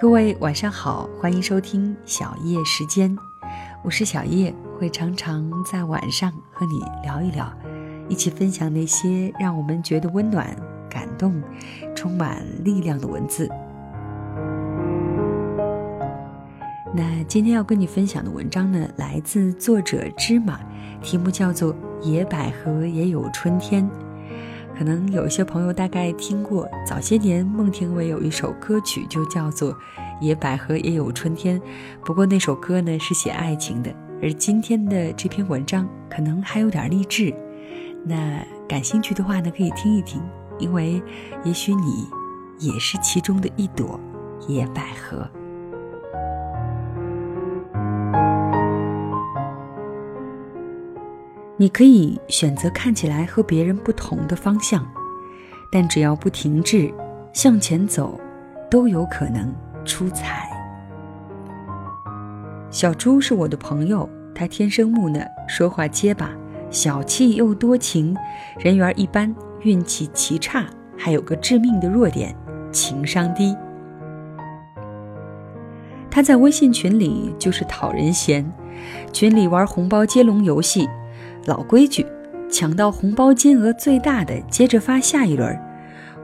各位晚上好，欢迎收听小叶时间，我是小叶，会常常在晚上和你聊一聊，一起分享那些让我们觉得温暖、感动、充满力量的文字。那今天要跟你分享的文章呢，来自作者芝麻，题目叫做《野百合也有春天》。可能有一些朋友大概听过，早些年孟庭苇有一首歌曲就叫做《野百合也有春天》，不过那首歌呢是写爱情的，而今天的这篇文章可能还有点励志。那感兴趣的话呢，可以听一听，因为也许你也是其中的一朵野百合。你可以选择看起来和别人不同的方向，但只要不停滞，向前走，都有可能出彩。小猪是我的朋友，他天生木讷，说话结巴，小气又多情，人缘一般，运气极差，还有个致命的弱点，情商低。他在微信群里就是讨人嫌，群里玩红包接龙游戏。老规矩，抢到红包金额最大的，接着发下一轮，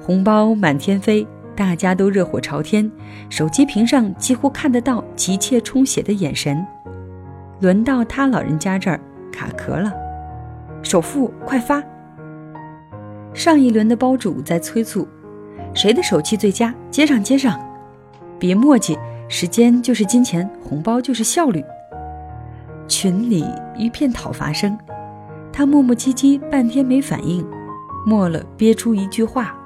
红包满天飞，大家都热火朝天，手机屏上几乎看得到急切充血的眼神。轮到他老人家这儿卡壳了，首付快发！上一轮的包主在催促，谁的手气最佳？接上接上，别墨迹，时间就是金钱，红包就是效率。群里一片讨伐声。他磨磨唧唧半天没反应，默了憋出一句话：“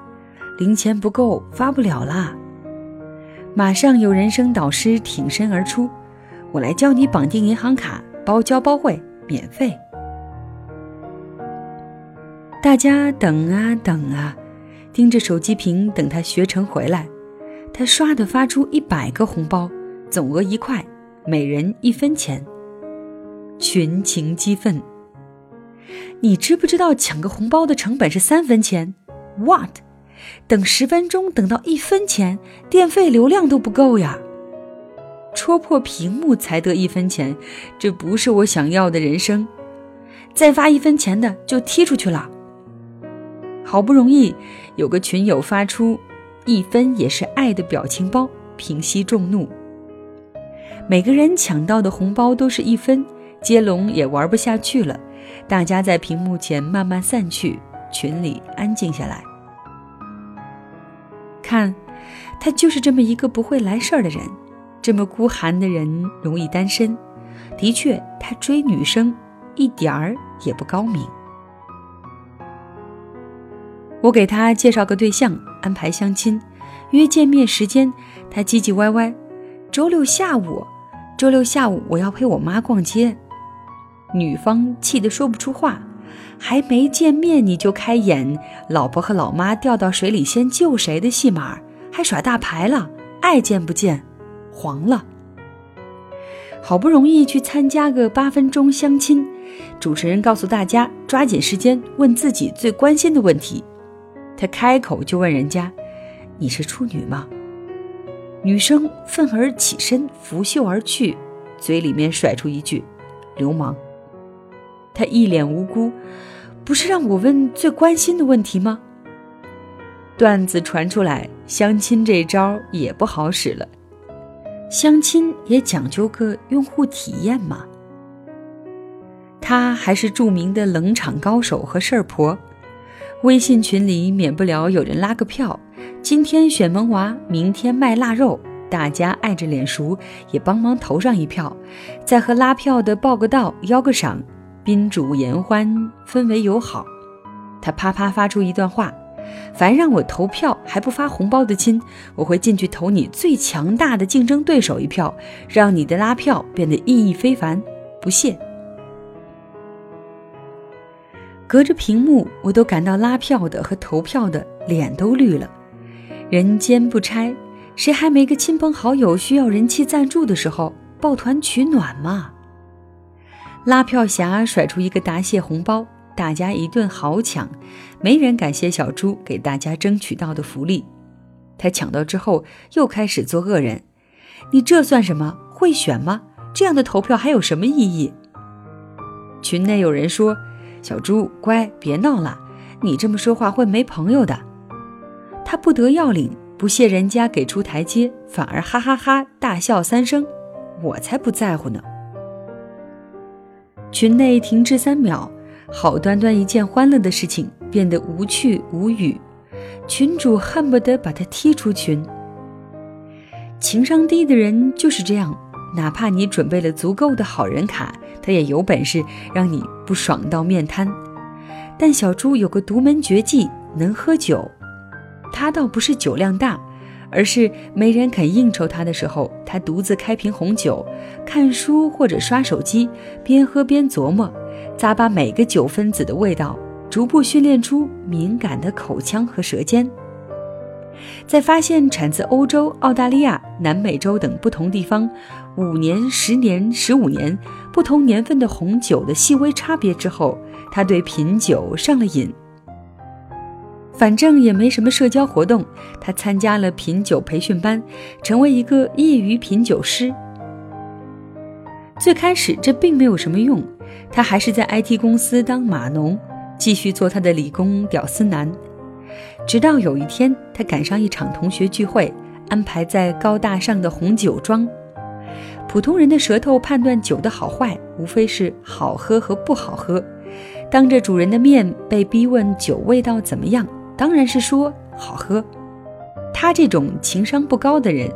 零钱不够，发不了啦。”马上有人生导师挺身而出：“我来教你绑定银行卡，包教包会，免费。”大家等啊等啊，盯着手机屏等他学成回来。他唰的发出一百个红包，总额一块，每人一分钱。群情激愤。你知不知道抢个红包的成本是三分钱？What？等十分钟等到一分钱，电费流量都不够呀！戳破屏幕才得一分钱，这不是我想要的人生。再发一分钱的就踢出去了。好不容易有个群友发出“一分也是爱”的表情包，平息众怒。每个人抢到的红包都是一分，接龙也玩不下去了。大家在屏幕前慢慢散去，群里安静下来。看，他就是这么一个不会来事儿的人，这么孤寒的人容易单身。的确，他追女生一点儿也不高明。我给他介绍个对象，安排相亲，约见面时间，他唧唧歪歪。周六下午，周六下午我要陪我妈逛街。女方气得说不出话，还没见面你就开演老婆和老妈掉到水里先救谁的戏码，还耍大牌了，爱见不见，黄了。好不容易去参加个八分钟相亲，主持人告诉大家抓紧时间问自己最关心的问题，他开口就问人家：“你是处女吗？”女生愤而起身拂袖而去，嘴里面甩出一句：“流氓。”他一脸无辜，不是让我问最关心的问题吗？段子传出来，相亲这招也不好使了。相亲也讲究个用户体验嘛。他还是著名的冷场高手和事儿婆，微信群里免不了有人拉个票，今天选萌娃，明天卖腊肉，大家爱着脸熟，也帮忙投上一票，再和拉票的报个到，邀个赏。宾主言欢，氛围友好。他啪啪发出一段话：“凡让我投票还不发红包的亲，我会进去投你最强大的竞争对手一票，让你的拉票变得意义非凡。”不谢。隔着屏幕，我都感到拉票的和投票的脸都绿了。人间不拆，谁还没个亲朋好友需要人气赞助的时候抱团取暖嘛？拉票侠甩出一个答谢红包，大家一顿豪抢，没人感谢小猪给大家争取到的福利。他抢到之后又开始做恶人，你这算什么？会选吗？这样的投票还有什么意义？”群内有人说：“小猪，乖，别闹了，你这么说话会没朋友的。”他不得要领，不屑人家给出台阶，反而哈哈哈大笑三声。我才不在乎呢！群内停滞三秒，好端端一件欢乐的事情变得无趣无语，群主恨不得把他踢出群。情商低的人就是这样，哪怕你准备了足够的好人卡，他也有本事让你不爽到面瘫。但小猪有个独门绝技，能喝酒。他倒不是酒量大。而是没人肯应酬他的时候，他独自开瓶红酒，看书或者刷手机，边喝边琢磨，咂巴每个酒分子的味道，逐步训练出敏感的口腔和舌尖。在发现产自欧洲、澳大利亚、南美洲等不同地方五年、十年、十五年不同年份的红酒的细微差别之后，他对品酒上了瘾。反正也没什么社交活动，他参加了品酒培训班，成为一个业余品酒师。最开始这并没有什么用，他还是在 IT 公司当码农，继续做他的理工屌丝男。直到有一天，他赶上一场同学聚会，安排在高大上的红酒庄。普通人的舌头判断酒的好坏，无非是好喝和不好喝。当着主人的面被逼问酒味道怎么样？当然是说好喝。他这种情商不高的人，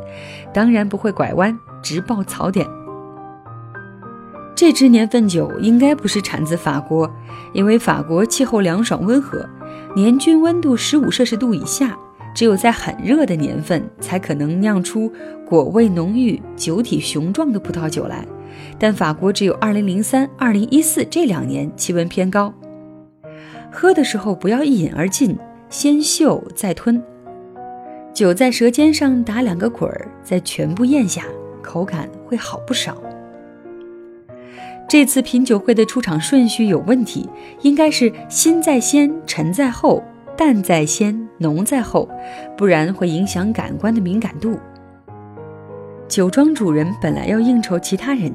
当然不会拐弯，直爆槽点。这支年份酒应该不是产自法国，因为法国气候凉爽温和，年均温度十五摄氏度以下，只有在很热的年份才可能酿出果味浓郁、酒体雄壮的葡萄酒来。但法国只有二零零三、二零一四这两年气温偏高，喝的时候不要一饮而尽。先嗅再吞，酒在舌尖上打两个滚儿，再全部咽下，口感会好不少。这次品酒会的出场顺序有问题，应该是心在先，沉在后，淡在先，浓在后，不然会影响感官的敏感度。酒庄主人本来要应酬其他人，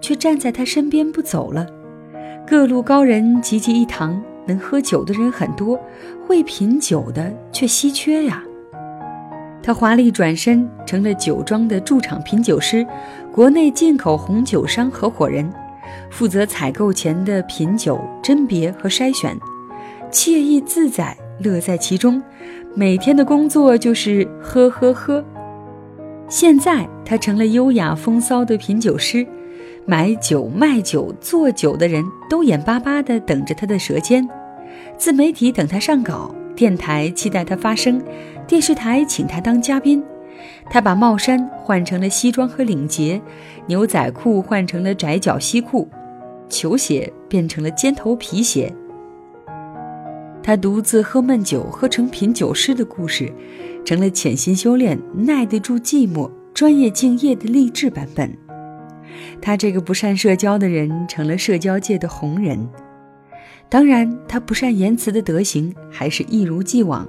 却站在他身边不走了。各路高人齐聚一堂。能喝酒的人很多，会品酒的却稀缺呀。他华丽转身成了酒庄的驻场品酒师，国内进口红酒商合伙人，负责采购前的品酒甄别和筛选，惬意自在，乐在其中。每天的工作就是喝喝喝。现在他成了优雅风骚的品酒师。买酒、卖酒、做酒的人都眼巴巴地等着他的舌尖，自媒体等他上稿，电台期待他发声，电视台请他当嘉宾。他把帽衫换成了西装和领结，牛仔裤换成了窄脚西裤，球鞋变成了尖头皮鞋。他独自喝闷酒，喝成品酒师的故事，成了潜心修炼、耐得住寂寞、专业敬业的励志版本。他这个不善社交的人成了社交界的红人，当然，他不善言辞的德行还是一如既往。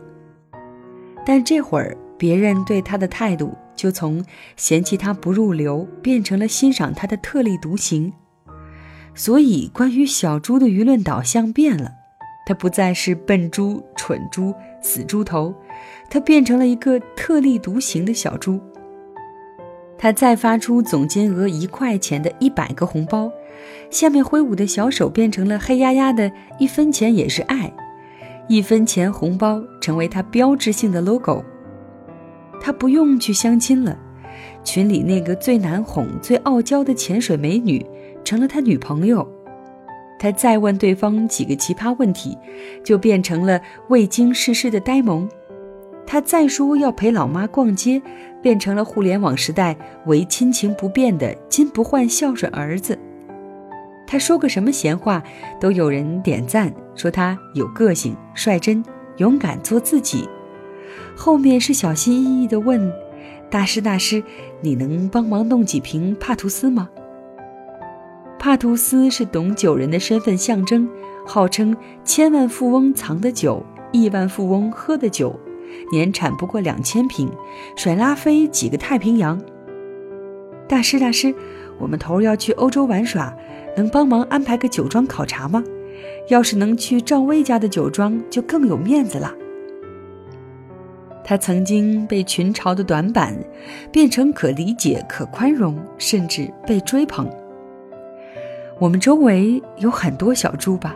但这会儿，别人对他的态度就从嫌弃他不入流，变成了欣赏他的特立独行。所以，关于小猪的舆论导向变了，他不再是笨猪、蠢猪、死猪头，他变成了一个特立独行的小猪。他再发出总金额一块钱的一百个红包，下面挥舞的小手变成了黑压压的一分钱也是爱，一分钱红包成为他标志性的 logo。他不用去相亲了，群里那个最难哄、最傲娇的潜水美女成了他女朋友。他再问对方几个奇葩问题，就变成了未经世事的呆萌。他再说要陪老妈逛街，变成了互联网时代唯亲情不变的金不换孝顺儿子。他说个什么闲话，都有人点赞，说他有个性、率真、勇敢做自己。后面是小心翼翼地问：“大师，大师，你能帮忙弄几瓶帕图斯吗？”帕图斯是懂酒人的身份象征，号称千万富翁藏的酒，亿万富翁喝的酒。年产不过两千瓶，甩拉菲几个太平洋。大师，大师，我们头儿要去欧洲玩耍，能帮忙安排个酒庄考察吗？要是能去赵薇家的酒庄，就更有面子了。”他曾经被群嘲的短板，变成可理解、可宽容，甚至被追捧。我们周围有很多小猪吧？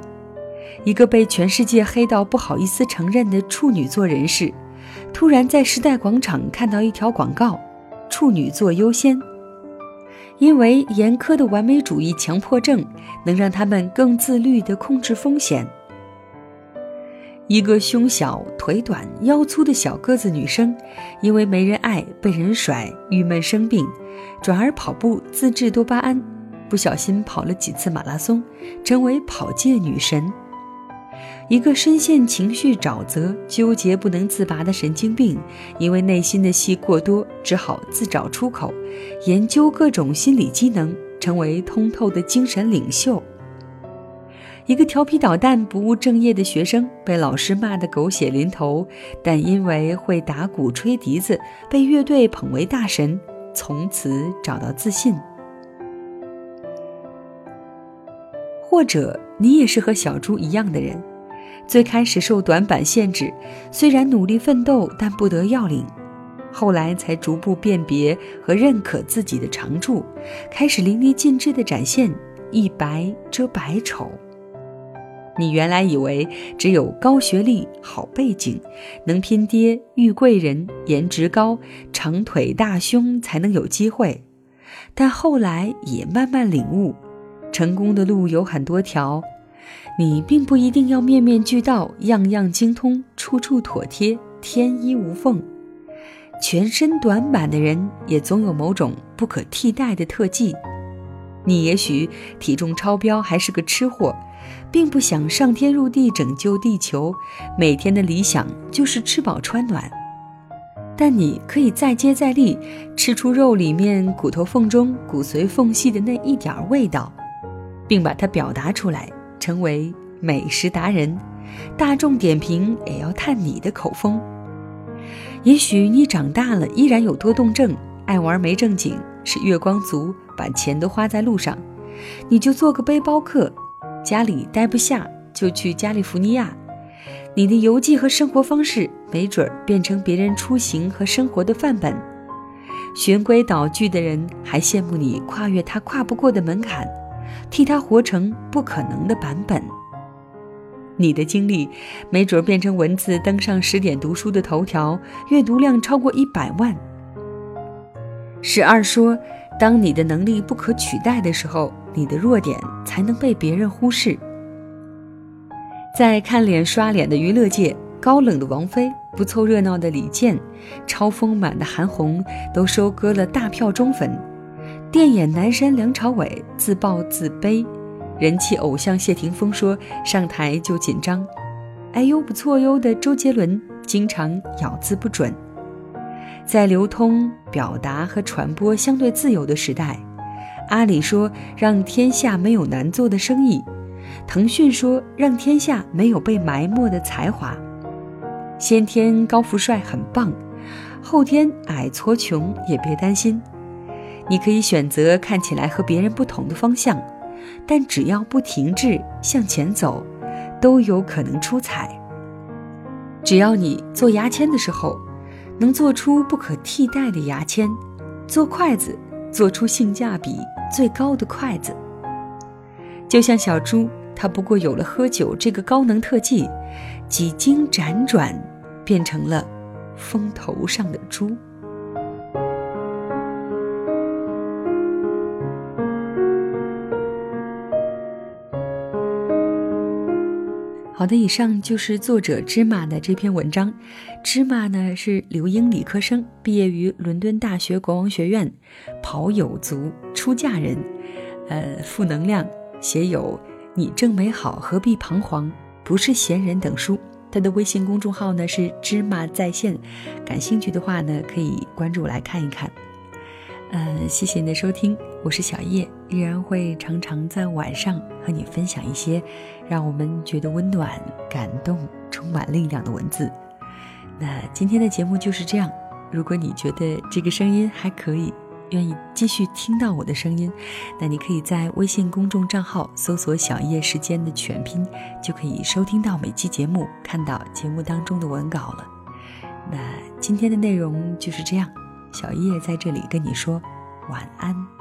一个被全世界黑到不好意思承认的处女座人士，突然在时代广场看到一条广告：“处女座优先，因为严苛的完美主义强迫症能让他们更自律地控制风险。”一个胸小、腿短、腰粗的小个子女生，因为没人爱、被人甩、郁闷生病，转而跑步自制多巴胺，不小心跑了几次马拉松，成为跑界女神。一个深陷情绪沼泽、纠结不能自拔的神经病，因为内心的戏过多，只好自找出口，研究各种心理机能，成为通透的精神领袖。一个调皮捣蛋、不务正业的学生，被老师骂得狗血淋头，但因为会打鼓、吹笛子，被乐队捧为大神，从此找到自信。或者你也是和小猪一样的人，最开始受短板限制，虽然努力奋斗，但不得要领，后来才逐步辨别和认可自己的长处，开始淋漓尽致地展现一白遮百丑。你原来以为只有高学历、好背景、能拼爹、遇贵人、颜值高、长腿大胸才能有机会，但后来也慢慢领悟，成功的路有很多条，你并不一定要面面俱到、样样精通、处处妥帖、天衣无缝。全身短板的人也总有某种不可替代的特技。你也许体重超标，还是个吃货。并不想上天入地拯救地球，每天的理想就是吃饱穿暖。但你可以再接再厉，吃出肉里面骨头缝中骨髓缝隙的那一点味道，并把它表达出来，成为美食达人。大众点评也要探你的口风。也许你长大了依然有多动症，爱玩没正经，是月光族，把钱都花在路上，你就做个背包客。家里待不下，就去加利福尼亚。你的游记和生活方式，没准儿变成别人出行和生活的范本。循规蹈矩的人还羡慕你跨越他跨不过的门槛，替他活成不可能的版本。你的经历，没准变成文字登上十点读书的头条，阅读量超过一百万。十二说，当你的能力不可取代的时候。你的弱点才能被别人忽视。在看脸刷脸的娱乐界，高冷的王菲、不凑热闹的李健、超丰满的韩红，都收割了大票忠粉。电眼男神梁朝伟自暴自卑，人气偶像谢霆锋说上台就紧张。哎呦不错哟的周杰伦经常咬字不准。在流通、表达和传播相对自由的时代。阿里说：“让天下没有难做的生意。”腾讯说：“让天下没有被埋没的才华。”先天高富帅很棒，后天矮矬穷也别担心。你可以选择看起来和别人不同的方向，但只要不停滞向前走，都有可能出彩。只要你做牙签的时候，能做出不可替代的牙签，做筷子。做出性价比最高的筷子，就像小猪，它不过有了喝酒这个高能特技，几经辗转，变成了风头上的猪。好的，以上就是作者芝麻的这篇文章。芝麻呢是留英理科生，毕业于伦敦大学国王学院，跑友族，出嫁人，呃，负能量，写有“你正美好，何必彷徨，不是闲人”等书。他的微信公众号呢是芝麻在线，感兴趣的话呢可以关注来看一看。嗯谢谢你的收听我是小叶依然会常常在晚上和你分享一些让我们觉得温暖感动充满力量的文字。那今天的节目就是这样如果你觉得这个声音还可以愿意继续听到我的声音那你可以在微信公众账号搜索小叶时间的全拼就可以收听到每期节目看到节目当中的文稿了。那今天的内容就是这样小叶在这里跟你说晚安。